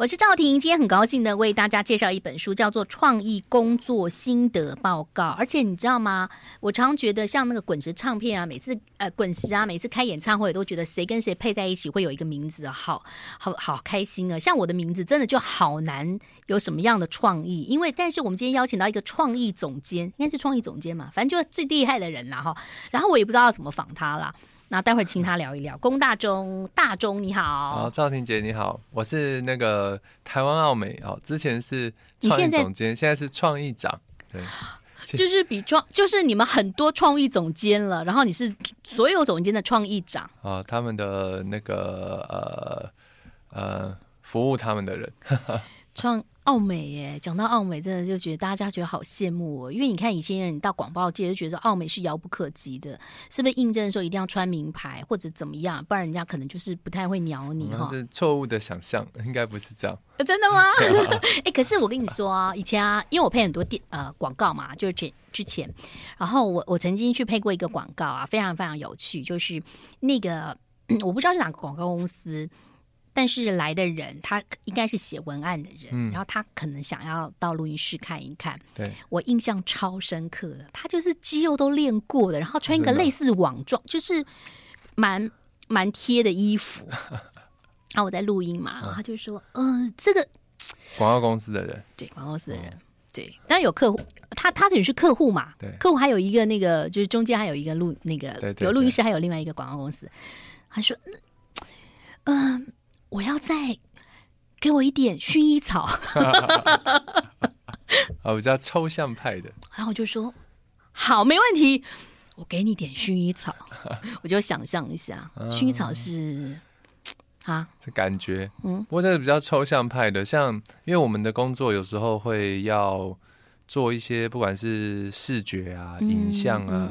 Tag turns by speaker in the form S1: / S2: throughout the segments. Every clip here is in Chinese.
S1: 我是赵婷，今天很高兴的为大家介绍一本书，叫做《创意工作心得报告》。而且你知道吗？我常觉得像那个滚石唱片啊，每次呃滚石啊，每次开演唱会都觉得谁跟谁配在一起会有一个名字，好好好开心啊！像我的名字真的就好难有什么样的创意，因为但是我们今天邀请到一个创意总监，应该是创意总监嘛，反正就是最厉害的人啦哈。然后我也不知道要怎么访他啦。那待会儿请他聊一聊。龚大中，大中你好。
S2: 好，赵婷姐你好，我是那个台湾奥美哦，之前是创意总监，现在，是创意长。对，
S1: 就是比创，就是你们很多创意总监了，然后你是所有总监的创意长。
S2: 啊，他们的那个呃呃，服务他们的人。
S1: 创奥美耶，讲到奥美，真的就觉得大家觉得好羡慕哦。因为你看以前人，你到广告界就觉得奥美是遥不可及的，是不是？应征的时候一定要穿名牌或者怎么样，不然人家可能就是不太会鸟你哈。
S2: 是错误的想象，应该不是这样。
S1: 真的吗？哎、欸，可是我跟你说啊，以前啊，因为我配很多电呃广告嘛，就是之之前，然后我我曾经去配过一个广告啊，非常非常有趣，就是那个 我不知道是哪个广告公司。但是来的人，他应该是写文案的人，嗯，然后他可能想要到录音室看一看。
S2: 对，我
S1: 印象超深刻的，他就是肌肉都练过的，然后穿一个类似网状，就是蛮蛮贴的衣服。然后我在录音嘛，然后他就说：“嗯、呃，这个
S2: 广告公司的人，
S1: 对，广告公司的人，哦、对，当然有客户，他他等于是客户嘛，
S2: 对，
S1: 客户还有一个那个，就是中间还有一个录那个对对对有录音室，还有另外一个广告公司。他说：嗯。呃”我要再给我一点薰衣草，
S2: 啊，比较抽象派的。
S1: 然后我就说好，没问题，我给你点薰衣草。我就想象一下，薰衣草是啊，
S2: 这感觉，嗯，不过这是比较抽象派的，像因为我们的工作有时候会要做一些，不管是视觉啊、影像啊，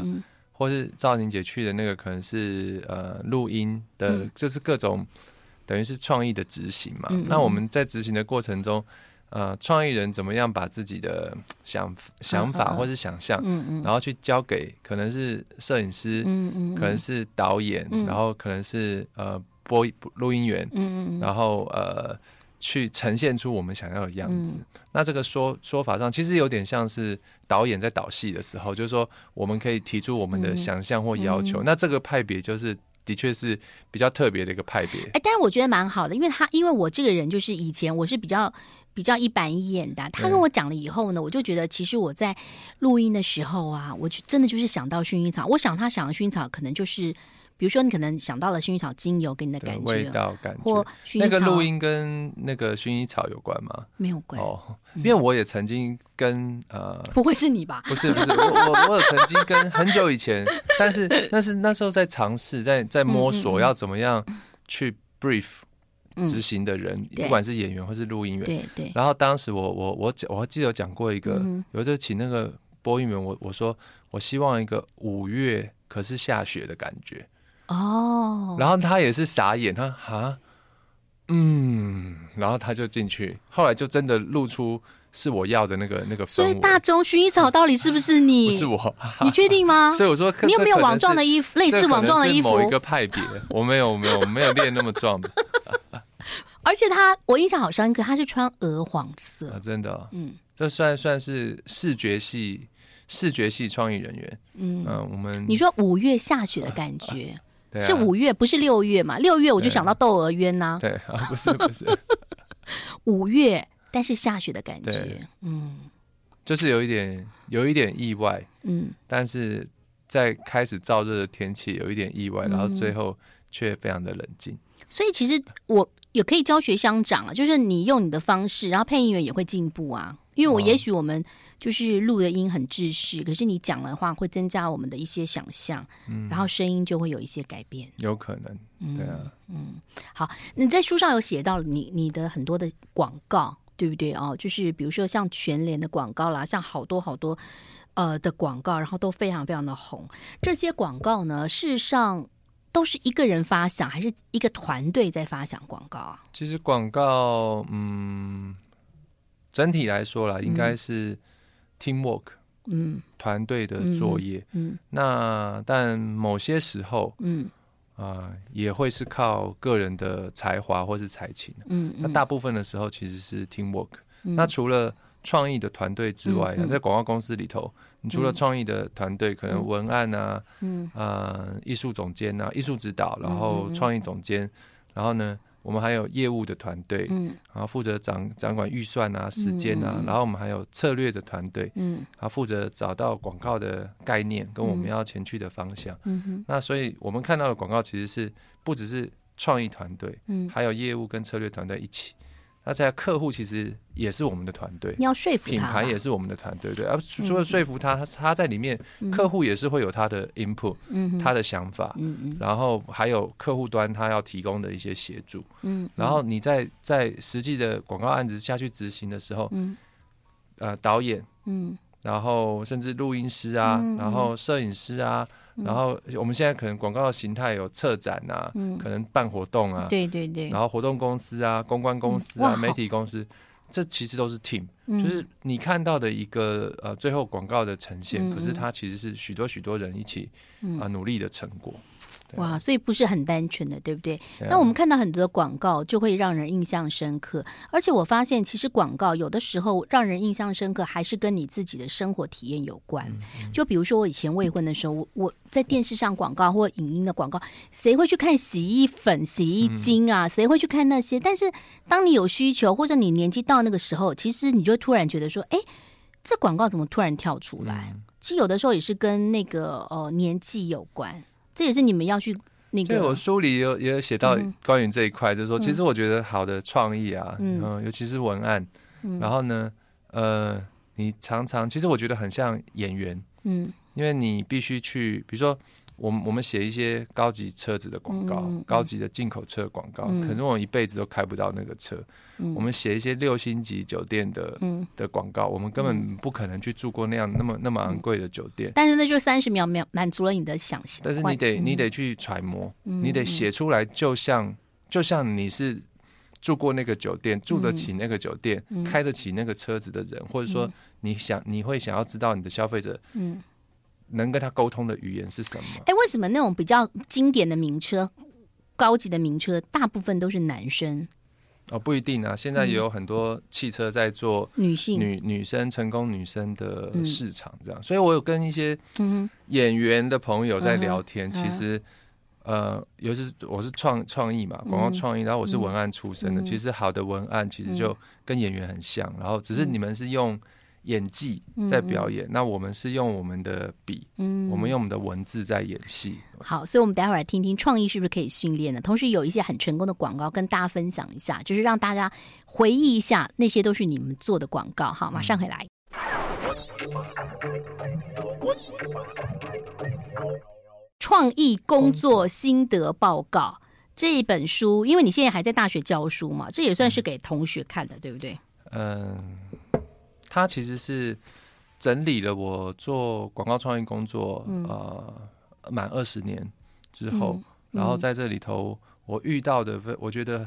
S2: 或是赵宁姐去的那个，可能是呃录音的，嗯、就是各种。等于是创意的执行嘛，嗯嗯，那我们在执行的过程中，呃，创意人怎么样把自己的想想法或是想象，然后去交给可能是摄影师，嗯嗯，可能是导演，嗯、然后可能是呃播录音员，嗯嗯，然后呃去呈现出我们想要的样子。嗯、那这个说说法上，其实有点像是导演在导戏的时候，就是说我们可以提出我们的想象或要求，那这个派别就是。的确是比较特别的一个派别，哎，
S1: 但是我觉得蛮好的，因为他因为我这个人就是以前我是比较比较一板一眼的，他跟我讲了以后呢，我就觉得其实我在录音的时候啊，我就真的就是想到薰衣草，我想他想的薰衣草可能就是。比如说，你可能想到了薰衣草精油给你的感觉，
S2: 味道感
S1: 觉，
S2: 那个录音跟那个薰衣草有关吗？
S1: 没有关
S2: 哦，因为我也曾经跟呃，
S1: 不会是你吧？
S2: 不是不是，我我我有曾经跟很久以前，但是但是那时候在尝试，在在摸索要怎么样去 brief 执行的人，不管是演员或是录音员，
S1: 对对。然
S2: 后当时我我我讲，我还记得有讲过一个，有时候请那个播音员，我我说我希望一个五月可是下雪的感觉。
S1: 哦，
S2: 然后他也是傻眼，他啊，嗯，然后他就进去，后来就真的露出是我要的那个那个。
S1: 所以大中薰衣草到底是不是你？
S2: 不是我，
S1: 你确定吗？
S2: 所以我说，
S1: 你有没有网状的衣服，类似网状的衣服？
S2: 某一个派别，我没有，没有，没有练那么壮。
S1: 而且他，我印象好深刻，他是穿鹅黄色，
S2: 啊、真的、哦，嗯，这算算是视觉系视觉系创意人员，嗯，嗯我们
S1: 你说五月下雪的感觉。是五月，不是六月嘛？六月我就想到窦娥冤呐。
S2: 对 啊，不是不是。
S1: 五月，但是下雪的感觉，嗯，
S2: 就是有一点有一点意外，嗯，但是在开始燥热的天气有一点意外，嗯、然后最后却非常的冷静。
S1: 所以其实我也可以教学相长啊，就是你用你的方式，然后配音员也会进步啊。因为我也许我们就是录的音很制式，可是你讲的话会增加我们的一些想象，嗯，然后声音就会有一些改变，
S2: 有可能，对啊，
S1: 嗯，好，你在书上有写到你你的很多的广告，对不对哦？就是比如说像全联的广告啦，像好多好多呃的广告，然后都非常非常的红。这些广告呢，事实上都是一个人发想，还是一个团队在发想广告啊？
S2: 其实广告，嗯。整体来说啦，应该是 teamwork，嗯，团队的作业，嗯，嗯，那但某些时候，嗯，啊、呃，也会是靠个人的才华或是才情。嗯，嗯，那大部分的时候其实是 teamwork。嗯、那除了创意的团队之外，嗯嗯、在广告公司里头，你除了创意的团队，可能文案啊，嗯，呃，艺术总监啊，艺术指导，然后创意总监，然后呢，我们还有业务的团队，嗯，然后负责掌掌管预算啊、时间啊，然后我们还有策略的团队，嗯，然后负责找到广告的概念跟我们要前去的方向，嗯哼，那所以我们看到的广告其实是不只是创意团队，嗯，还有业务跟策略团队一起。那在客户其实也是我们的团队，
S1: 你要说服他，
S2: 品牌也是我们的团队，对。而除了说服他，他他在里面，客户也是会有他的 input，他的想法，然后还有客户端他要提供的一些协助，然后你在在实际的广告案子下去执行的时候，呃，导演，嗯。然后甚至录音师啊，然后摄影师啊。然后我们现在可能广告的形态有策展啊，嗯、可能办活动啊，
S1: 对对对，
S2: 然后活动公司啊、公关公司啊、嗯、媒体公司，这其实都是 team，、嗯、就是你看到的一个呃最后广告的呈现，嗯、可是它其实是许多许多人一起啊、呃、努力的成果。
S1: 哇，所以不是很单纯的，对不对？那我们看到很多的广告就会让人印象深刻，而且我发现其实广告有的时候让人印象深刻，还是跟你自己的生活体验有关。就比如说我以前未婚的时候，我我在电视上广告或影音的广告，谁会去看洗衣粉、洗衣精啊？谁会去看那些？但是当你有需求或者你年纪到那个时候，其实你就突然觉得说，哎，这广告怎么突然跳出来？其实有的时候也是跟那个呃年纪有关。这也是你们要去那个。
S2: 对，我书里有也有写到关于这一块，就是说，其实我觉得好的创意啊，嗯，尤其是文案，然后呢，呃，你常常其实我觉得很像演员，嗯，因为你必须去，比如说。我们我们写一些高级车子的广告，嗯、高级的进口车广告，嗯、可是我一辈子都开不到那个车。嗯、我们写一些六星级酒店的、嗯、的广告，我们根本不可能去住过那样那么那么昂贵的酒店。
S1: 但是那就三十秒秒满足了你的想象。
S2: 但是你得你得去揣摩，嗯、你得写出来，就像就像你是住过那个酒店，住得起那个酒店，嗯、开得起那个车子的人，或者说你想你会想要知道你的消费者，嗯。能跟他沟通的语言是什么？
S1: 哎，为什么那种比较经典的名车、高级的名车，大部分都是男生？
S2: 哦，不一定啊。现在也有很多汽车在做女性、女女生成功女生的市场，这样。所以我有跟一些演员的朋友在聊天。其实，呃，尤其是我是创创意嘛，广告创意，然后我是文案出身的。其实好的文案其实就跟演员很像，然后只是你们是用。演技在表演，嗯、那我们是用我们的笔，嗯，我们用我们的文字在演戏。
S1: 好，所以，我们待会儿来听听创意是不是可以训练的，同时有一些很成功的广告跟大家分享一下，就是让大家回忆一下，那些都是你们做的广告。好，马上回来。创意工作心得报告这一本书，因为你现在还在大学教书嘛，这也算是给同学看的，对不对？
S2: 嗯。它其实是整理了我做广告创意工作，嗯、呃，满二十年之后，然后在这里头我遇到的，我觉得，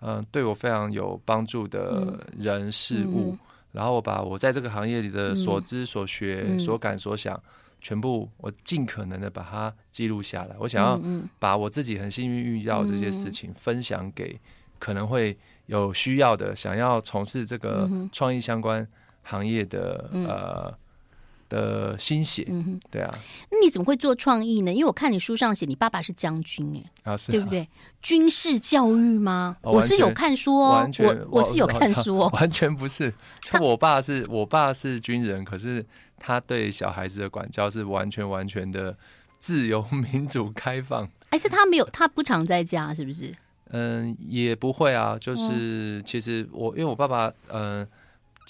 S2: 嗯、呃，对我非常有帮助的人事物，然后我把我在这个行业里的所知所学、嗯、所感所想，全部我尽可能的把它记录下来。我想要把我自己很幸运遇到这些事情分享给可能会有需要的，想要从事这个创意相关。行业的呃的心血，嗯对啊，
S1: 那你怎么会做创意呢？因为我看你书上写，你爸爸是将军，哎，啊对不对？军事教育吗？我是有看书哦，我我是有看书哦，
S2: 完全 不是。我爸是我爸是军人，可是他对小孩子的管教是完全完全的自由、民主、开放。
S1: 哎，是他没有，他不常在家，是不是？
S2: 嗯，也不会啊。就是其实我因为我爸爸，嗯。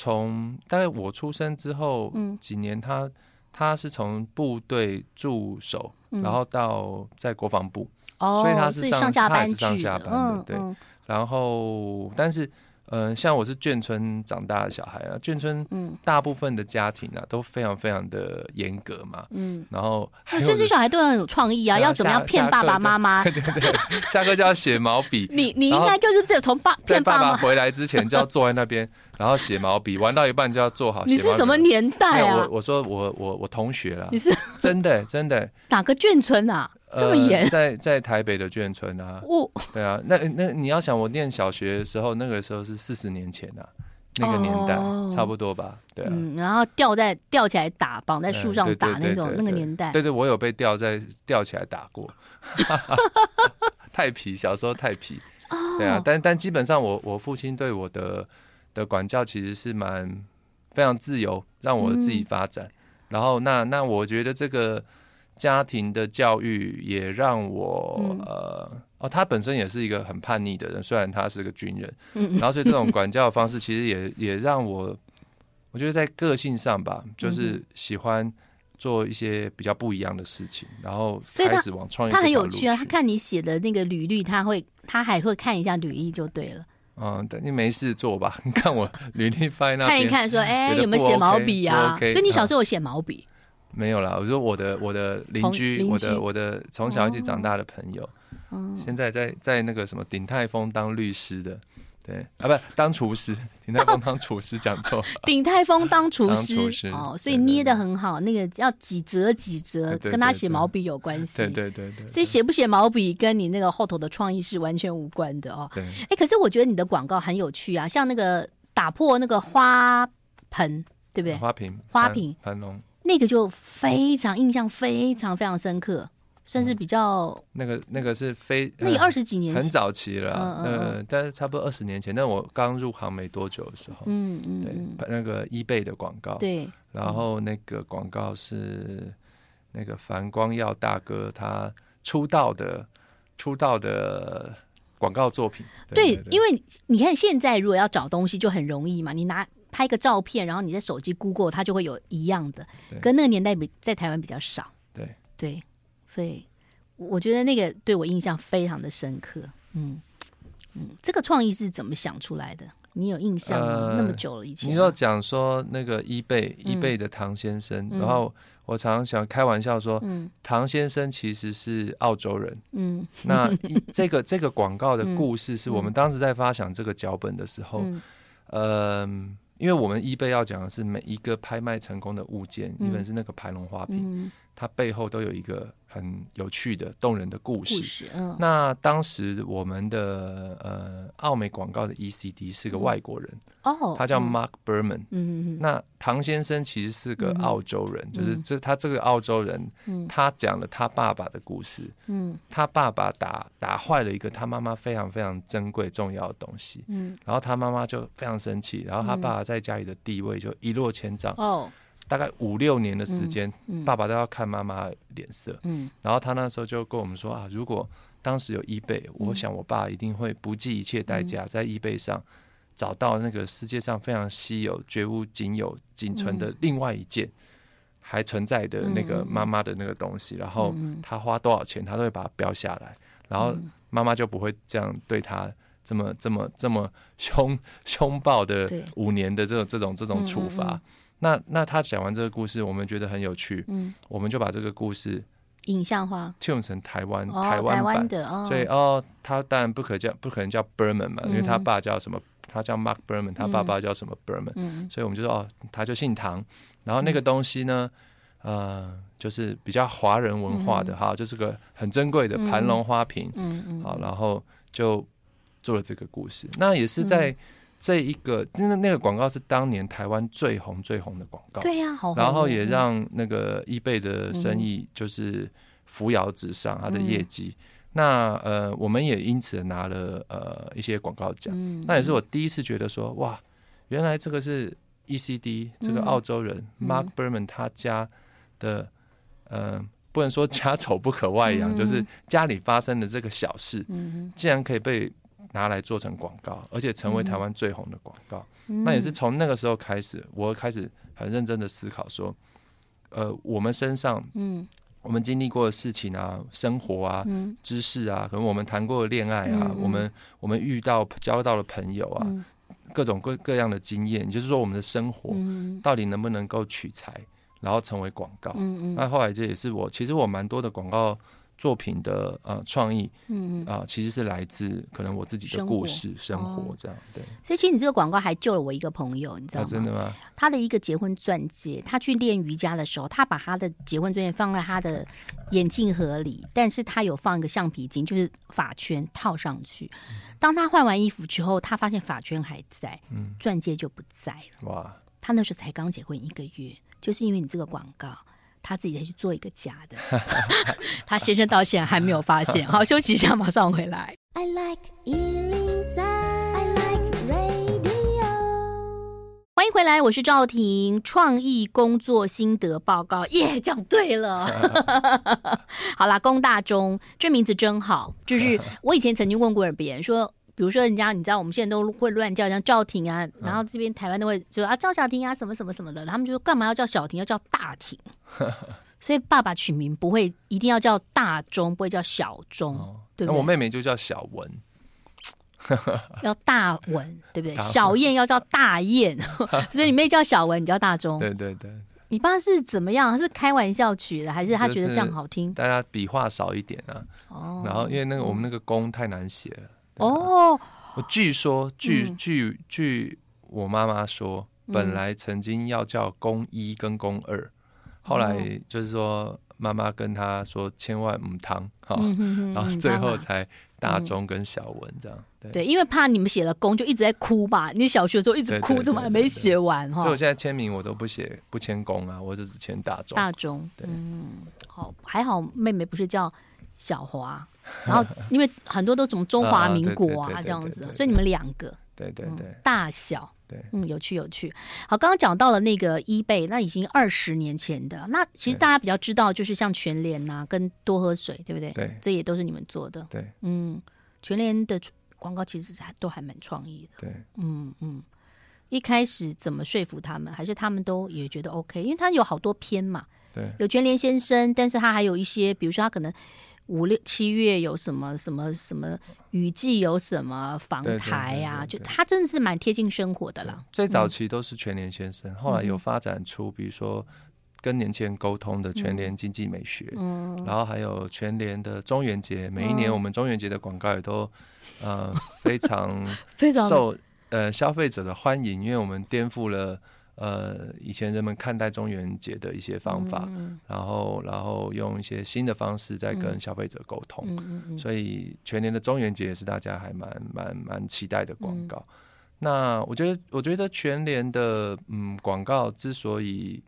S2: 从大概我出生之后几年他，他、是从部队驻守，嗯、然后到在国防部，
S1: 哦、
S2: 所以他是上，
S1: 上下班
S2: 他也是上下班的，嗯、对。嗯、然后，但是。嗯、呃，像我是眷村长大的小孩啊，眷村大部分的家庭啊、嗯、都非常非常的严格嘛，嗯，然后
S1: 眷村小孩都很有创意啊，要怎么样骗爸爸妈妈？
S2: 对对对，下课就要写毛笔。
S1: 你你应该就是不是从爸
S2: 骗爸爸回来之前就要坐在那边，然后写毛笔，玩到一半就要做好。
S1: 你是什么年代啊？
S2: 我我说我我我同学啦，你是真的真的哪
S1: 个眷村啊？这么严，
S2: 在在台北的眷村啊，哦，对啊，那那你要想，我念小学的时候，那个时候是四十年前啊，那个年代差不多吧，对啊，
S1: 然后吊在吊起来打，绑在树上打那种那个年代，
S2: 对对，我有被吊在吊起来打过，太皮，小时候太皮，对啊，但但基本上我我父亲对我的的管教其实是蛮非常自由，让我自己发展。然后那那我觉得这个家庭的教育也让我、嗯、呃哦，他本身也是一个很叛逆的人，虽然他是个军人，嗯、然后所以这种管教的方式其实也 也让我，我觉得在个性上吧，就是喜欢做一些比较不一样的事情，然后开始往创业。
S1: 他很有趣啊，他看你写的那个履历，他会他还会看一下履历就对了。
S2: 嗯，等你没事做吧。你 看我履历翻那
S1: 看一看，说哎、欸，有没有写毛笔啊？所以你小时候有写毛笔？
S2: 没有啦。我说我的我的邻居，我的我的从小一起长大的朋友，现在在在那个什么鼎泰丰当律师的。对啊，不当厨师，鼎泰丰当厨师讲错。
S1: 鼎泰丰当厨师哦，所以捏的很好，那个要几折几折，跟他写毛笔有关系。
S2: 对对对对，
S1: 所以写不写毛笔跟你那个后头的创意是完全无关的哦。对，哎，可是我觉得你的广告很有趣啊，像那个打破那个花盆，对不对？
S2: 花瓶，
S1: 花瓶，
S2: 盘龙，
S1: 那个就非常印象非常非常深刻。算是比较
S2: 那个那个是非
S1: 那二十几年
S2: 很早期了，呃，但是差不多二十年前，那我刚入行没多久的时候，嗯嗯，对，那个 eBay 的广告，对，然后那个广告是那个樊光耀大哥他出道的出道的广告作品，
S1: 对，因为你看现在如果要找东西就很容易嘛，你拿拍个照片，然后你在手机 Google 它就会有一样的，跟那个年代比在台湾比较少，
S2: 对。
S1: 对。所以我觉得那个对我印象非常的深刻，嗯。嗯，这个创意是怎么想出来的？你有印象吗？呃、那么久了以前，
S2: 你要讲说那个 eBay、嗯、eBay 的唐先生，嗯、然后我常常想开玩笑说，嗯、唐先生其实是澳洲人，嗯，那 这个这个广告的故事是我们当时在发想这个脚本的时候，嗯，呃、因为我们 eBay 要讲的是每一个拍卖成功的物件，一本、嗯、是那个盘龙花瓶，嗯、它背后都有一个。很有趣的、动人的故事。故事嗯、那当时我们的呃，奥美广告的 ECD 是个外国人，哦，他叫 Mark Berman。嗯嗯。那唐先生其实是个澳洲人，嗯、就是这他这个澳洲人，嗯、他讲了他爸爸的故事。嗯。他爸爸打打坏了一个他妈妈非常非常珍贵重要的东西。嗯。然后他妈妈就非常生气，然后他爸爸在家里的地位就一落千丈。哦。大概五六年的时间，嗯嗯、爸爸都要看妈妈脸色。嗯，然后他那时候就跟我们说啊，如果当时有 eBay，嗯、我想我爸一定会不计一切代价在 eBay 上找到那个世界上非常稀有、绝无仅有、仅存的另外一件还存在的那个妈妈的那个东西。然后他花多少钱，他都会把它标下来。然后妈妈就不会这样对他这么、这么、这么凶凶暴的五年的这种、这种、这种处罚。那那他讲完这个故事，我们觉得很有趣，嗯，我们就把这个故事
S1: 影像化，tune
S2: 成台湾台湾版。的，所以哦，他当然不可叫不可能叫 Berman 嘛，因为他爸叫什么，他叫 Mark Berman，他爸爸叫什么 Berman，所以我们就说哦，他就姓唐，然后那个东西呢，呃，就是比较华人文化的哈，就是个很珍贵的盘龙花瓶，嗯嗯，好，然后就做了这个故事，那也是在。这一个那那个广告是当年台湾最红最红的广告，
S1: 对呀，好，
S2: 然后也让那个 eBay 的生意就是扶摇直上，它的业绩。嗯、那呃，我们也因此拿了呃一些广告奖。嗯、那也是我第一次觉得说，哇，原来这个是 ECD 这个澳洲人、嗯、Mark Berman 他家的，呃，不能说家丑不可外扬，嗯、就是家里发生的这个小事，嗯、竟然可以被。拿来做成广告，而且成为台湾最红的广告。嗯、那也是从那个时候开始，我开始很认真的思考说，呃，我们身上，嗯，我们经历过的事情啊，生活啊，嗯、知识啊，可能我们谈过的恋爱啊，嗯、我们我们遇到交到的朋友啊，嗯、各种各各样的经验，就是说我们的生活到底能不能够取材，然后成为广告？嗯嗯。那后来这也是我，其实我蛮多的广告。作品的呃创意，嗯啊、呃，其实是来自可能我自己的故事生活，这样、哦、对。
S1: 所以其实你这个广告还救了我一个朋友，你知道吗？啊、
S2: 真的吗？
S1: 他的一个结婚钻戒，他去练瑜伽的时候，他把他的结婚钻戒放在他的眼镜盒里，但是他有放一个橡皮筋，就是发圈套上去。当他换完衣服之后，他发现发圈还在，嗯，钻戒就不在了。哇！他那时候才刚结婚一个月，就是因为你这个广告。他自己再去做一个假的，他先生到现在还没有发现。好，休息一下，马上回来。I like 103, I like radio。欢迎回来，我是赵婷。创意工作心得报告，耶，讲对了。好啦，龚大中这名字真好。就是我以前曾经问过别人说。比如说，人家你知道，我们现在都会乱叫，像赵婷啊，然后这边台湾都会说啊赵小婷啊，什么什么什么的，他们就说干嘛要叫小婷，要叫大婷。所以爸爸取名不会一定要叫大钟，不会叫小钟，哦、对不对？
S2: 那我妹妹就叫小文，
S1: 要大文，对不对？小燕要叫大燕，所以你妹叫小文，你叫大钟。
S2: 对对对。
S1: 你爸是怎么样？是开玩笑取的，还是他觉得这样好听？
S2: 大家笔画少一点啊。哦。然后因为那个我们那个工太难写了。
S1: 哦，
S2: 我据说，据据据我妈妈说，本来曾经要叫公一跟公二，后来就是说妈妈跟他说千万唔汤哈，然后最后才大中跟小文这样。对，
S1: 对，因为怕你们写了公就一直在哭吧，你小学的时候一直哭，怎么还没写完哈？
S2: 所以我现在签名我都不写不签公啊，我就只签大中。
S1: 大中，对，嗯，好，还好妹妹不是叫小华。然后，因为很多都从中华民国啊这样子，所以你们两个
S2: 对对对
S1: 大小
S2: 对
S1: 嗯有趣有趣。好，刚刚讲到了那个 eBay，那已经二十年前的。那其实大家比较知道，就是像全联呐，跟多喝水，对不对？
S2: 对，
S1: 这也都是你们做的。
S2: 对，
S1: 嗯，全联的广告其实还都还蛮创意的。
S2: 对，
S1: 嗯嗯。一开始怎么说服他们？还是他们都也觉得 OK？因为他有好多篇嘛。
S2: 对，
S1: 有全联先生，但是他还有一些，比如说他可能。五六七月有什么什么什么雨季有什么房台呀？就他真的是蛮贴近生活的啦。
S2: 最早期都是全联先生，嗯、后来有发展出比如说跟年轻人沟通的全联经济美学，嗯，然后还有全联的中元节，每一年我们中元节的广告也都、嗯、呃非常 非常受呃消费者的欢迎，因为我们颠覆了。呃，以前人们看待中元节的一些方法，嗯、然后然后用一些新的方式在跟消费者沟通，嗯、所以全年的中元节也是大家还蛮蛮蛮期待的广告。嗯、那我觉得，我觉得全联的嗯广告之所以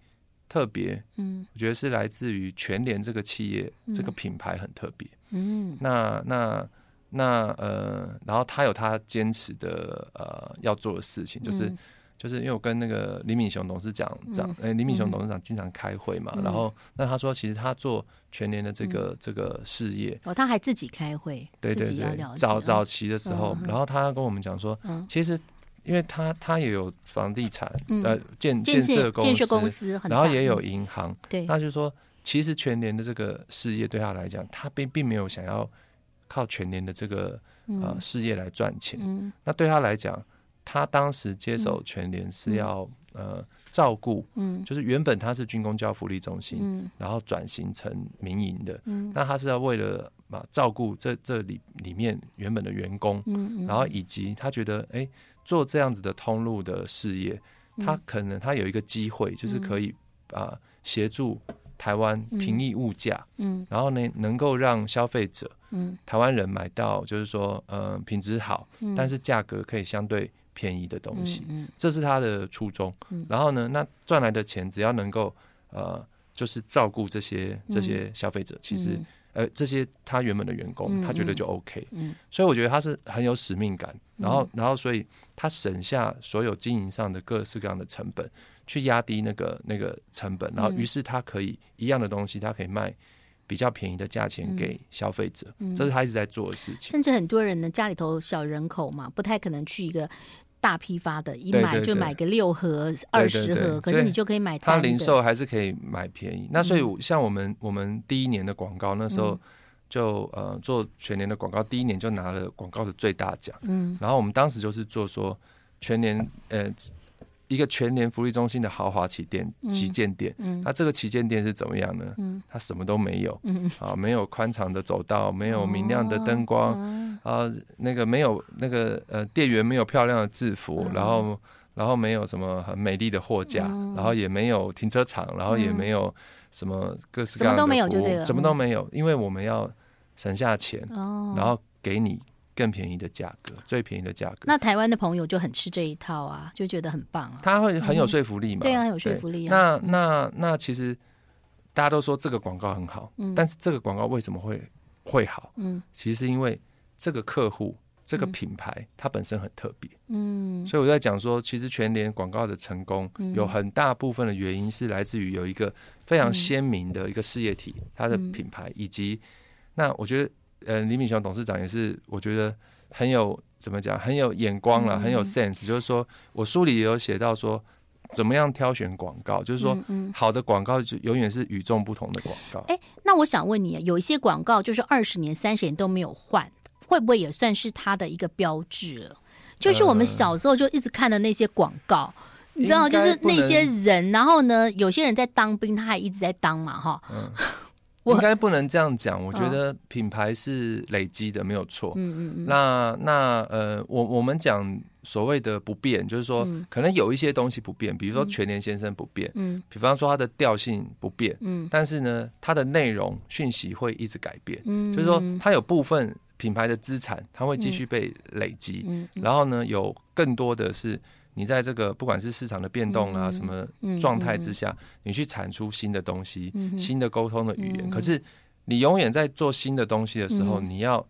S2: 特别，嗯，我觉得是来自于全联这个企业、嗯、这个品牌很特别，嗯，那那那呃，然后他有他坚持的呃要做的事情，就是。嗯就是因为我跟那个李敏雄董事长长，哎、嗯，李敏雄董事长经常开会嘛，嗯、然后那他说，其实他做全年的这个、嗯、这个事业，
S1: 哦，他还自己开会，
S2: 对对对，早早期的时候，嗯、然后他跟我们讲说，嗯、其实因为他他也有房地产，嗯、呃，建建设公司，公司然后也有银行，嗯、对，他就说，其实全年的这个事业对他来讲，他并并没有想要靠全年的这个呃事业来赚钱，嗯、那对他来讲。他当时接手全联是要、嗯、呃照顾，嗯，就是原本他是军工教福利中心，嗯，然后转型成民营的，嗯，那他是要为了嘛照顾这这里里面原本的员工，嗯，嗯。然后以及他觉得哎、欸、做这样子的通路的事业，嗯、他可能他有一个机会，就是可以啊协助台湾平抑物价，嗯，然后呢能够让消费者，嗯，台湾人买到就是说呃品质好，嗯、但是价格可以相对。便宜的东西，嗯嗯、这是他的初衷。嗯、然后呢，那赚来的钱只要能够呃，就是照顾这些这些消费者，嗯、其实呃，这些他原本的员工，嗯、他觉得就 OK。嗯、所以我觉得他是很有使命感。然后，然后，所以他省下所有经营上的各式各样的成本，去压低那个那个成本。然后，于是他可以一样的东西，他可以卖比较便宜的价钱给消费者。嗯、这是他一直在做的事情。
S1: 甚至很多人呢，家里头小人口嘛，不太可能去一个。大批发的，一买就买个六盒、二十盒，可是你就可以买。
S2: 它零售还是可以买便宜。那所以像我们我们第一年的广告，那时候就呃做全年的广告，第一年就拿了广告的最大奖。嗯，然后我们当时就是做说全年呃一个全年福利中心的豪华旗店旗舰店，嗯，它这个旗舰店是怎么样呢？嗯，它什么都没有，嗯。啊，没有宽敞的走道，没有明亮的灯光，啊，那个没有那个呃店员没有漂亮的制服，然后然后没有什么很美丽的货架，然后也没有停车场，然后也没有什么各式各样的服务，什么都没有就对了，什么都没有，因为我们要省下钱，然后给你。更便宜的价格，最便宜的价格。
S1: 那台湾的朋友就很吃这一套啊，就觉得很棒啊。
S2: 他会很有说服力嘛？
S1: 嗯、对啊，有说服力啊。
S2: 那那那其实大家都说这个广告很好，嗯、但是这个广告为什么会会好？嗯，其实是因为这个客户这个品牌、嗯、它本身很特别。嗯，所以我在讲说，其实全联广告的成功有很大部分的原因是来自于有一个非常鲜明的一个事业体，它的品牌以及那我觉得。呃，李敏雄董事长也是，我觉得很有怎么讲，很有眼光了，很有 sense。就是说我书里也有写到说，怎么样挑选广告，就是说好的广告就永远是与众不同的广告。
S1: 哎，那我想问你，有一些广告就是二十年、三十年都没有换，会不会也算是它的一个标志了？就是我们小时候就一直看的那些广告，你知道，就是那些人，然后呢，有些人在当兵，他还一直在当嘛，哈。
S2: 应该不能这样讲，我觉得品牌是累积的，没有错。嗯嗯那那呃，我我们讲所谓的不变，就是说可能有一些东西不变，比如说全年先生不变，嗯，比方说它的调性不变，嗯，但是呢，它的内容讯息会一直改变，嗯，就是说它有部分品牌的资产，它会继续被累积，嗯，然后呢，有更多的是。你在这个不管是市场的变动啊，什么状态之下，你去产出新的东西，新的沟通的语言。可是你永远在做新的东西的时候，你要。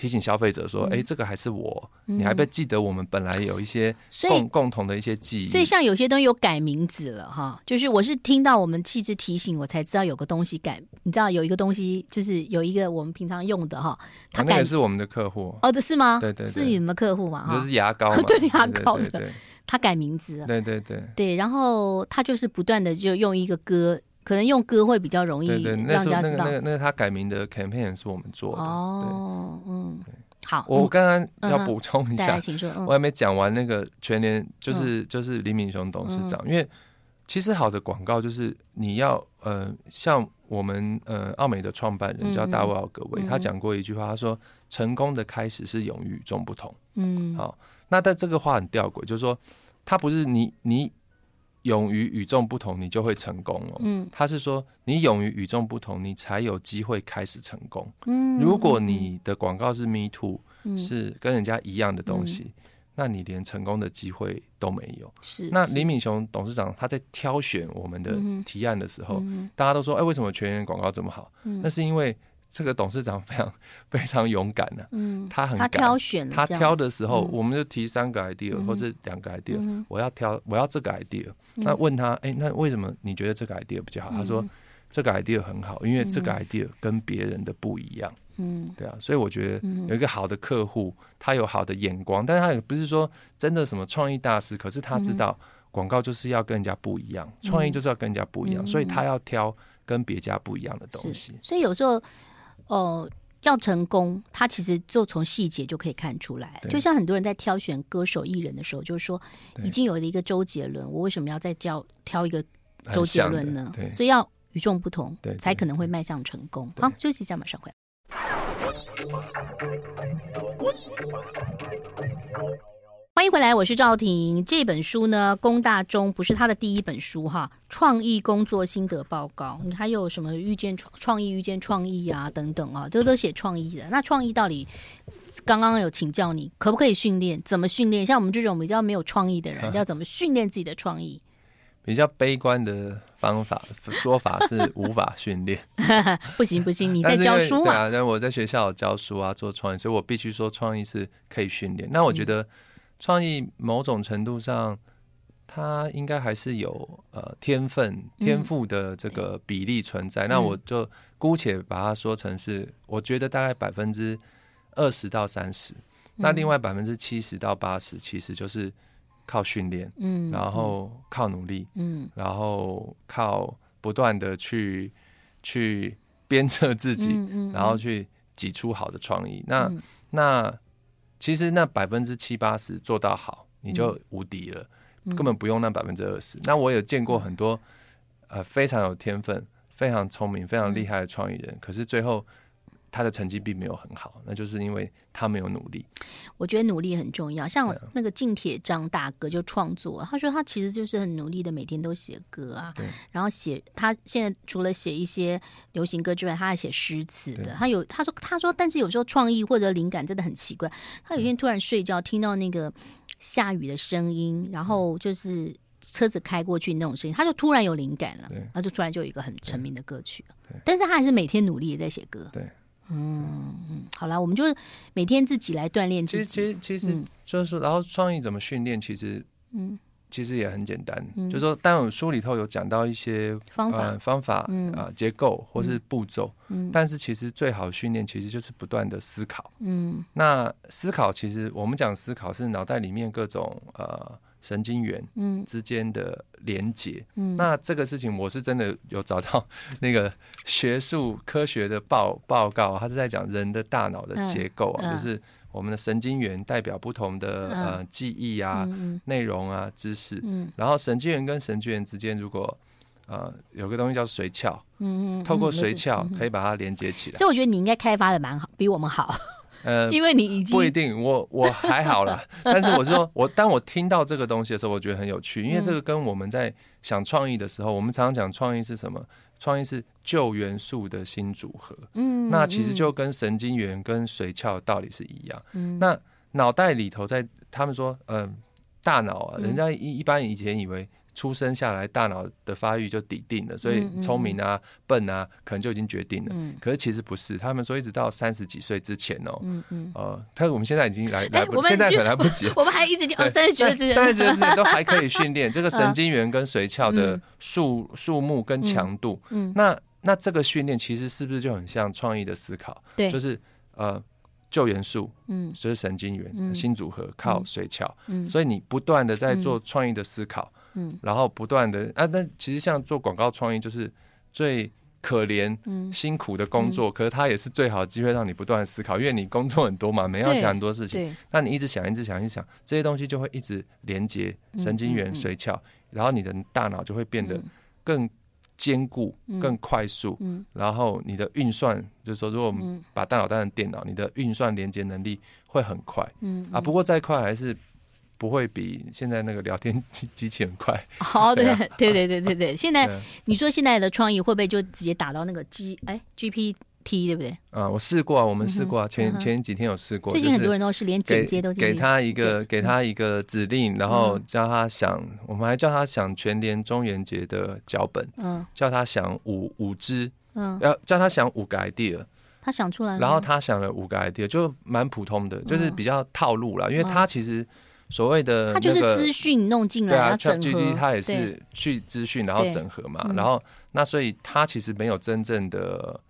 S2: 提醒消费者说：“哎、嗯，这个还是我，嗯、你还不记得我们本来有一些共共同的一些记忆。
S1: 所以像有些东西有改名字了哈，就是我是听到我们气质提醒，我才知道有个东西改。你知道有一个东西，就是有一个我们平常用的哈，它改、啊、那个是
S2: 我们的客户
S1: 哦，的是吗？
S2: 对，对对，
S1: 是你们的客户嘛？
S2: 就是牙膏嘛，
S1: 对牙膏的，他改名字了，
S2: 对对对
S1: 对，然后他就是不断的就用一个歌。”可能用歌会比较容易让大家知道。
S2: 那个那个那个他改名的 campaign 是我们做的。
S1: 哦，嗯，好。
S2: 我刚刚要补充一下，我还没讲完那个全年，就是就是李敏雄董事长。因为其实好的广告就是你要呃，像我们呃奥美的创办人叫大卫奥格维，他讲过一句话，他说成功的开始是勇于与众不同。嗯，好，那但这个话很吊诡，就是说他不是你你。勇于与众不同，你就会成功哦。嗯，他是说，你勇于与众不同，你才有机会开始成功。嗯，如果你的广告是 Me Too，嗯，是跟人家一样的东西，嗯，那你连成功的机会都没有。是，那李敏雄董事长他在挑选我们的提案的时候，嗯，大家都说，哎，为什么全员广告这么好？嗯，那是因为。这个董事长非常 非常勇敢的，嗯，他很敢，他挑选，他挑的时候，我们就提三个 idea 或者两个 idea，我要挑，我要这个 idea。那问他，哎，那为什么你觉得这个 idea 比较好？他说，这个 idea 很好，因为这个 idea 跟别人的不一样。嗯，对啊，所以我觉得有一个好的客户，他有好的眼光，但是他也不是说真的什么创意大师，可是他知道广告就是要跟人家不一样，创意就是要跟人家不一样，所以他要挑跟别家不一样的东西。
S1: 所以有时候。哦、呃，要成功，他其实就从细节就可以看出来。就像很多人在挑选歌手艺人的时候，就是说已经有了一个周杰伦，我为什么要再教挑一个周杰伦呢？所以要与众不同，对才可能会迈向成功。好，休息一下，马上回来。欢迎回来，我是赵婷。这本书呢，龚大中不是他的第一本书哈，创意工作心得报告。你还有什么遇见创创意、遇见创意啊等等啊，这都写创意的。那创意到底，刚刚有请教你，可不可以训练？怎么训练？像我们这种比较没有创意的人，要怎么训练自己的创意？
S2: 比较悲观的方法说法是无法训练。
S1: 不行不行，你在教书
S2: 嘛？对啊，但我在学校有教书啊，做创意，所以我必须说创意是可以训练。那我觉得。创意某种程度上，它应该还是有呃天分、天赋的这个比例存在。嗯、那我就姑且把它说成是，我觉得大概百分之二十到三十。嗯、那另外百分之七十到八十，其实就是靠训练，嗯，然后靠努力，嗯，然后靠不断的去去鞭策自己，嗯然后去挤出好的创意。那、嗯、那。其实那百分之七八十做到好，你就无敌了。根本不用那百分之二十。那我有见过很多呃非常有天分、非常聪明、非常厉害的创意人，可是最后。他的成绩并没有很好，那就是因为他没有努力。
S1: 我觉得努力很重要，像那个近铁张大哥就创作，他说他其实就是很努力的，每天都写歌啊，对然后写他现在除了写一些流行歌之外，他还写诗词的。他有他说他说，但是有时候创意或者灵感真的很奇怪。他有一天突然睡觉，听到那个下雨的声音，然后就是车子开过去那种声音，他就突然有灵感了，他就突然就有一个很成名的歌曲。但是他还是每天努力的在写歌。对。嗯嗯，好啦，我们就每天自己来锻炼自己。
S2: 其实其实其实就是说，然后创意怎么训练，其实嗯，其实也很简单。就是说，当然书里头有讲到一些方法方法啊结构或是步骤，但是其实最好训练其实就是不断的思考。嗯，那思考其实我们讲思考是脑袋里面各种呃。神经元之间的连接，嗯，那这个事情我是真的有找到 那个学术科学的报报告，他是在讲人的大脑的结构啊，就是我们的神经元代表不同的呃记忆啊、内容啊、知识，然后神经元跟神经元之间如果呃有个东西叫髓鞘，嗯嗯，透过髓鞘可以把它连接起来，
S1: 所以我觉得你应该开发的蛮好，比我们好。呃，因为你已经
S2: 不一定，我我还好啦。但是我是说，我当我听到这个东西的时候，我觉得很有趣，因为这个跟我们在想创意的时候，我们常常讲创意是什么？创意是旧元素的新组合。嗯，那其实就跟神经元跟髓鞘的道理是一样。嗯，那脑袋里头在他们说，嗯、呃，大脑啊，人家一一般以前以为。出生下来，大脑的发育就底定了，所以聪明啊、笨啊，可能就已经决定了。可是其实不是，他们说一直到三十几岁之前哦，嗯嗯，呃，但是我们现在已经来 来不，现在可能来不及。
S1: 我们还一直讲三十几岁之前，
S2: 三十几岁之前都还可以训练这个 神经元跟髓鞘的数数目跟强度。嗯，那那这个训练其实是不是就很像创意的思考？对，就是呃旧元素，嗯，所以神经元新组合靠髓鞘，嗯，所以你不断的在做创意的思考。嗯，然后不断的啊，那其实像做广告创意就是最可怜、辛苦的工作，可是它也是最好的机会，让你不断思考，因为你工作很多嘛，每天要想很多事情，那你一直想、一直想、一直想，这些东西就会一直连接神经元、髓鞘，然后你的大脑就会变得更坚固、更快速，然后你的运算，就是说，如果我们把大脑当成电脑，你的运算连接能力会很快，嗯啊，不过再快还是。不会比现在那个聊天机机器很快。
S1: 好，对对对对对对。现在你说现在的创意会不会就直接打到那个 G 哎 GPT 对不对？
S2: 啊，我试过啊，我们试过啊，前前几天有试过。
S1: 最近很多人都是连剪接都
S2: 给他一个给他一个指令，然后叫他想，我们还叫他想全联中元节的脚本，嗯，叫他想五五支，嗯，要叫他想五个 idea，
S1: 他想出来，
S2: 然后他想了五个 idea，就蛮普通的，就是比较套路了，因为他其实。所谓的他
S1: 就是资讯弄进来，对啊
S2: ，ChatGPT 它也是去资讯然后整合嘛，然后那所以它其实没有真正的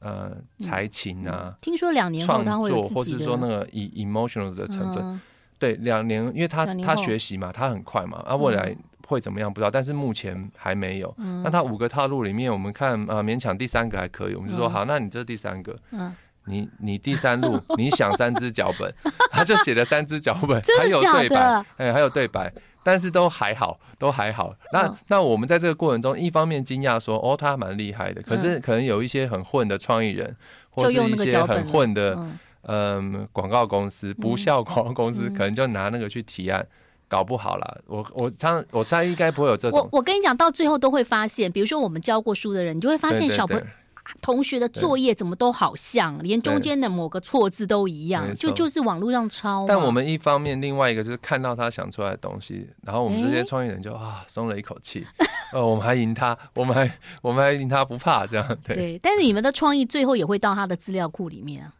S2: 呃才情啊，
S1: 听说两年后
S2: 创作或是说那个 emotional 的成分，对，两年，因为他他学习嘛，他很快嘛，啊，未来会怎么样不知道，但是目前还没有。那他五个套路里面，我们看啊，勉强第三个还可以，我们就说好，那你这第三个，嗯。你你第三路，你想三支脚本，他就写了三支脚本，还有对白，哎，还有对白，但是都还好，都还好。那那我们在这个过程中，一方面惊讶说，哦，他蛮厉害的。可是可能有一些很混的创意人，或是一些很混的，嗯，广告公司，不效广告公司，可能就拿那个去提案，搞不好啦。我我猜我猜应该不会有这种。
S1: 我我跟你讲，到最后都会发现，比如说我们教过书的人，你就会发现小朋友。同学的作业怎么都好像，连中间的某个错字都一样，就就是网络上抄。
S2: 但我们一方面，另外一个就是看到他想出来的东西，然后我们这些创意人就啊松了一口气，呃，我们还赢他，我们还我们还赢他不怕这样。对，
S1: 但是你们的创意最后也会到他的资料库里面啊。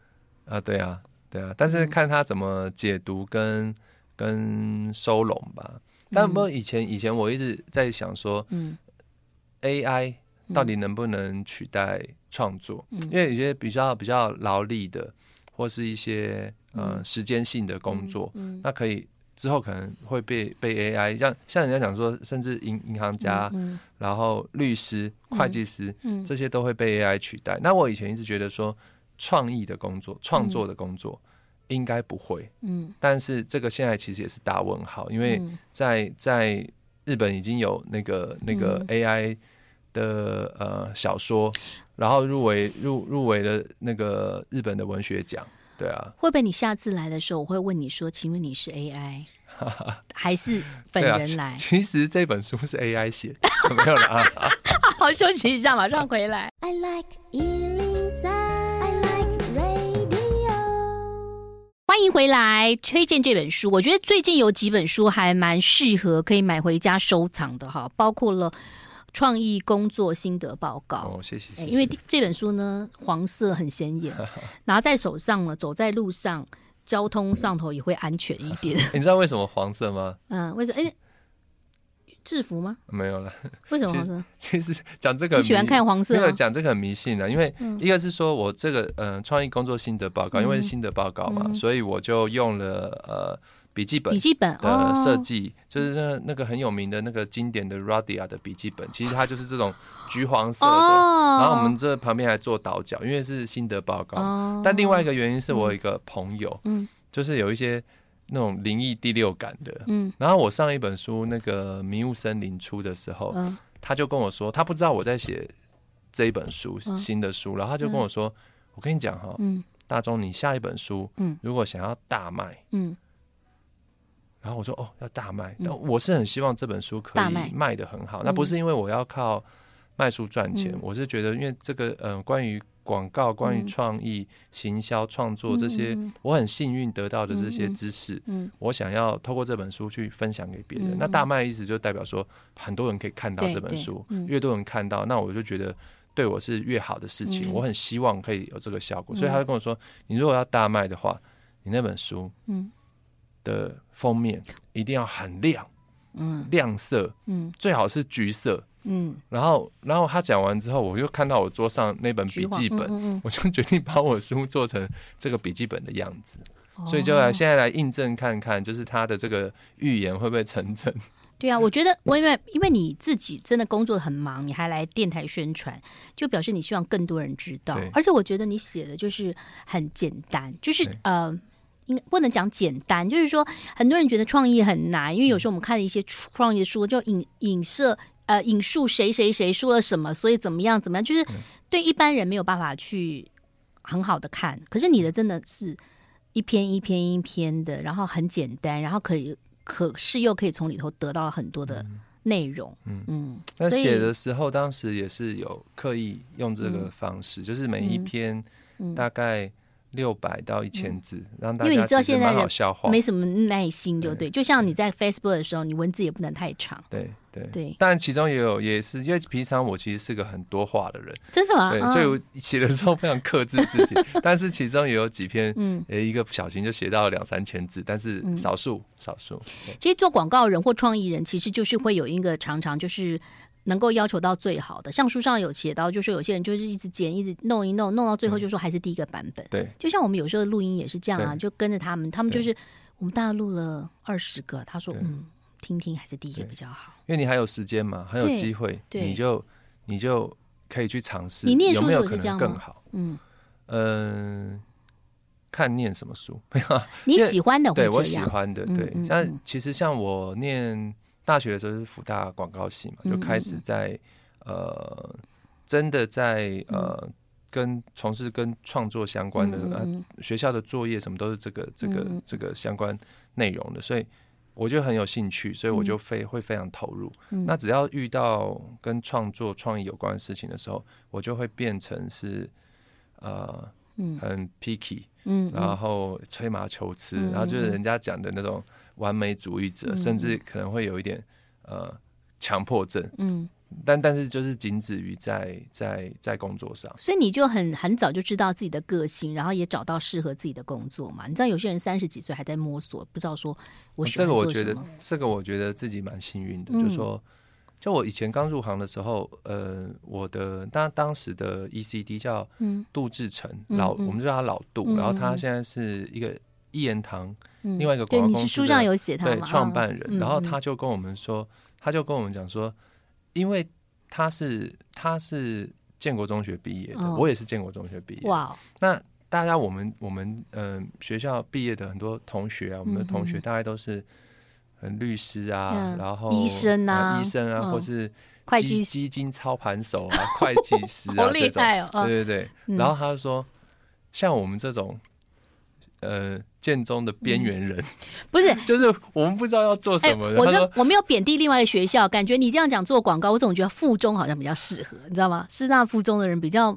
S2: 啊，对啊，对啊，但是看他怎么解读跟跟收拢吧。但不过以前以前我一直在想说，嗯，AI。到底能不能取代创作？嗯、因为有些比较比较劳力的，或是一些呃时间性的工作，嗯嗯、那可以之后可能会被被 AI 像像人家讲说，甚至银银行家，嗯嗯、然后律师、会计师、嗯嗯、这些都会被 AI 取代。那我以前一直觉得说，创意的工作、创作的工作，应该不会，
S1: 嗯，
S2: 但是这个现在其实也是大问号，因为在在日本已经有那个那个 AI 的呃小说，然后入围入入围了那个日本的文学奖，对啊，
S1: 会不会你下次来的时候，我会问你说，请问你是 AI 还是本人来？
S2: 啊、其实这本书是 AI 写的，没有了啊，
S1: 好，休息一下，马上回来。I like 欢迎回来，推荐这本书。我觉得最近有几本书还蛮适合可以买回家收藏的哈，包括了创意工作心得报告。
S2: 哦，谢谢。
S1: 因为这本书呢，黄色很显眼，拿在手上呢，走在路上，交通上头也会安全一点。
S2: 你知道为什么黄色吗？
S1: 嗯，为什么？因为。制服吗？
S2: 没有了。
S1: 为什么黄色？
S2: 其实讲这个，
S1: 你喜欢看黄色？
S2: 没有讲这个很迷信的，因为一个是说我这个嗯创意工作心得报告，因为是心得报告嘛，所以我就用了呃笔记本
S1: 笔记本
S2: 的设计，就是那那个很有名的那个经典的 Radia 的笔记本，其实它就是这种橘黄色的。然后我们这旁边还做倒角，因为是心得报告。但另外一个原因是我有一个朋友，嗯，就是有一些。那种灵异第六感的，嗯，然后我上一本书那个《迷雾森林》出的时候，嗯，他就跟我说，他不知道我在写这一本书，嗯，新的书，然后他就跟我说，嗯，我跟你讲哈，嗯，大钟，你下一本书，嗯，如果想要大卖，嗯，然后我说哦，要大卖，但我是很希望这本书可以卖。的很好，那不是因为我要靠卖书赚钱，我是觉得因为这个，嗯，关于。广告关于创意、嗯、行销、创作这些，我很幸运得到的这些知识，嗯。嗯、我想要透过这本书去分享给别人。嗯、那大卖意思就代表说，很多人可以看到这本书，嗯、越多人看到，那我就觉得对我是越好的事情。嗯、我很希望可以有这个效果，嗯、所以他就跟我说：“你如果要大卖的话，你那本书的封面一定要很亮，嗯，亮色，嗯，最好是橘色。”嗯，然后，然后他讲完之后，我又看到我桌上那本笔记本，嗯嗯嗯、我就决定把我书做成这个笔记本的样子，哦、所以就来现在来印证看看，就是他的这个预言会不会成真？
S1: 对啊，我觉得我因为因为你自己真的工作很忙，你还来电台宣传，就表示你希望更多人知道。对。而且我觉得你写的就是很简单，就是对。呃，应该不能讲简单，就是说很多人觉得创意很难，因为有时候我们看了一些创意的书，就影影射。呃，引述谁谁谁说了什么，所以怎么样怎么样，就是对一般人没有办法去很好的看。可是你的真的是一篇一篇一篇的，然后很简单，然后可以可是又可以从里头得到了很多的内容。嗯嗯，
S2: 那写的时候当时也是有刻意用这个方式，嗯、就是每一篇大概。六百到一千字，让大家因为你知道现在人
S1: 没什么耐心，就对。就像你在 Facebook 的时候，你文字也不能太长。
S2: 对对对。但其中也有，也是因为平常我其实是个很多话的人，
S1: 真的吗？
S2: 对，所以我写的时候非常克制自己。但是其中也有几篇，嗯，一个不小心就写到两三千字，但是少数少数。
S1: 其实做广告人或创意人，其实就是会有一个常常就是。能够要求到最好的，像书上有写到，就是有些人就是一直剪，一直弄一弄，弄到最后就说还是第一个版本。对，就像我们有时候录音也是这样啊，就跟着他们，他们就是我们大概录了二十个，他说嗯，听听还是第一个比较好，
S2: 因为你还有时间嘛，还有机会，你就你就可以去尝试。
S1: 你念书
S2: 有没有可能更好？嗯嗯、呃，看念什么书？
S1: 你喜欢的，
S2: 对我喜欢的，对。嗯嗯嗯像其实像我念。大学的时候是福大广告系嘛，就开始在呃，真的在呃，跟从事跟创作相关的啊，学校的作业什么都是这个这个这个相关内容的，所以我就很有兴趣，所以我就非会非常投入。那只要遇到跟创作创意有关的事情的时候，我就会变成是呃，很 picky，嗯然后吹毛求疵，然后就是人家讲的那种。完美主义者，甚至可能会有一点呃强迫症，嗯，但但是就是仅止于在在在工作上，
S1: 所以你就很很早就知道自己的个性，然后也找到适合自己的工作嘛。你知道有些人三十几岁还在摸索，不知道说我。这个我觉得，
S2: 这个我觉得自己蛮幸运的，嗯、就是说，就我以前刚入行的时候，呃，我的当当时的 ECD 叫杜志成，嗯、老我们就叫他老杜，嗯、然后他现在是一个。一言堂，另外一个广告公司的
S1: 书上有写他
S2: 对创办人，然后他就跟我们说，他就跟我们讲说，因为他是他是建国中学毕业的，我也是建国中学毕业。哇，那大家我们我们嗯、呃、学校毕业的很多同学啊，我们的同学大概都是很律师啊，嗯、然后
S1: 医生啊，
S2: 医生啊，
S1: 嗯、
S2: 或是
S1: 会计
S2: 基金操盘手啊，会计师啊，
S1: 好厉害哦，
S2: 对对对。嗯、然后他说，像我们这种。呃，建中的边缘人、嗯、
S1: 不是，
S2: 就是我们不知道要做什么。
S1: 欸、我说我没有贬低另外一个学校，感觉你这样讲做广告，我总觉得附中好像比较适合，你知道吗？师大附中的人比较，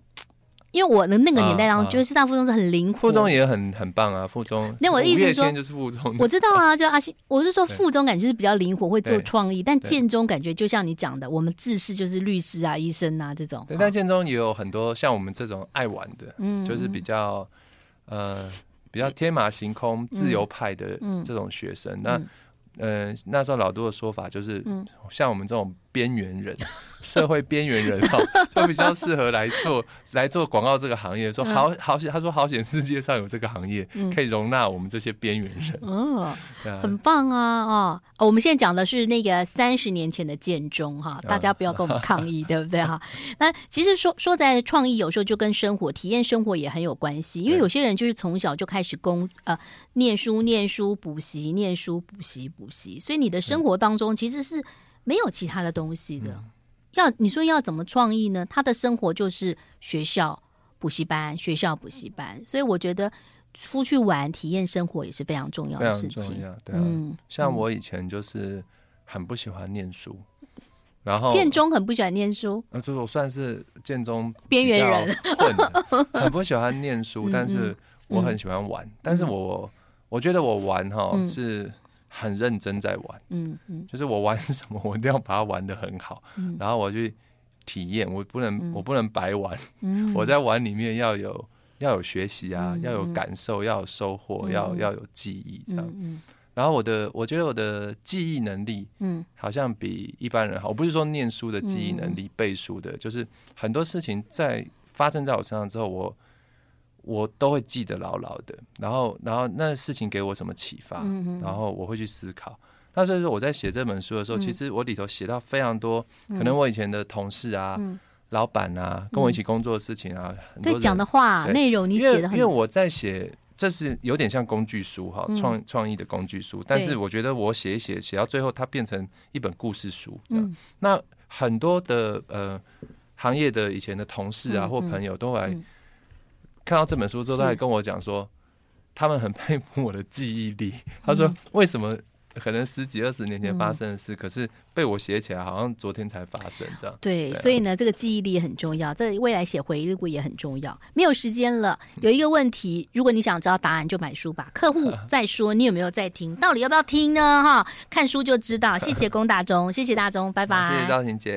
S1: 因为我的那个年代当中，觉得师大附中是很灵活，
S2: 附中也很很棒啊。附中，
S1: 那我的意思是说，
S2: 就是附中，
S1: 我知道啊，就阿信，我是说附中感觉是比较灵活，会做创意，但建中感觉就像你讲的，我们制式就是律师啊、医生啊这种。
S2: 对，但建中也有很多像我们这种爱玩的，嗯，就是比较呃。比较天马行空、自由派的这种学生，嗯。嗯、那呃那时候老杜的说法就是，像我们这种边缘人。社会边缘人哈，就比较适合来做 来做广告这个行业。说好好险，他说好险，世界上有这个行业可以容纳我们这些边缘人。
S1: 哦，很棒啊！哦，我们现在讲的是那个三十年前的建中哈，大家不要跟我们抗议，对不对哈？那其实说说在创意，有时候就跟生活体验生活也很有关系，因为有些人就是从小就开始工呃念书念书补习念书补习补习，所以你的生活当中其实是没有其他的东西的。要你说要怎么创意呢？他的生活就是学校补习班，学校补习班，所以我觉得出去玩体验生活也是非常重要的事情。
S2: 非常重要，对啊。嗯，像我以前就是很不喜欢念书，
S1: 嗯、
S2: 然后
S1: 建中很不喜欢念书，
S2: 呃，就是我算是建中
S1: 边缘人，
S2: 很不喜欢念书，但是我很喜欢玩，嗯、但是我我觉得我玩哈是。很认真在玩，嗯嗯，就是我玩什么，我一定要把它玩的很好，嗯，然后我去体验，我不能，我不能白玩，嗯，我在玩里面要有要有学习啊，要有感受，要有收获，要要有记忆，这样，嗯，然后我的，我觉得我的记忆能力，嗯，好像比一般人好。我不是说念书的记忆能力，背书的，就是很多事情在发生在我身上之后，我。我都会记得牢牢的，然后，然后那事情给我什么启发，嗯、然后我会去思考。那所以说我在写这本书的时候，嗯、其实我里头写到非常多，嗯、可能我以前的同事啊、嗯、老板啊，跟我一起工作的事情啊，嗯、很多
S1: 对讲的话内容，你写的很，
S2: 因为我在写，这是有点像工具书哈，创创意的工具书。但是我觉得我写一写，写到最后，它变成一本故事书。嗯，那很多的呃行业的以前的同事啊、嗯、或朋友都来。嗯看到这本书之后，他还跟我讲说，他们很佩服我的记忆力。他说，为什么可能十几二十年前发生的事，可是被我写起来，好像昨天才发生这样。
S1: 对，所以呢，这个记忆力很重要，这未来写回忆录也很重要。没有时间了，有一个问题，如果你想知道答案，就买书吧。客户在说，你有没有在听？到底要不要听呢？哈，看书就知道。谢谢龚大中，谢谢大中，拜拜。
S2: 谢谢赵婷姐。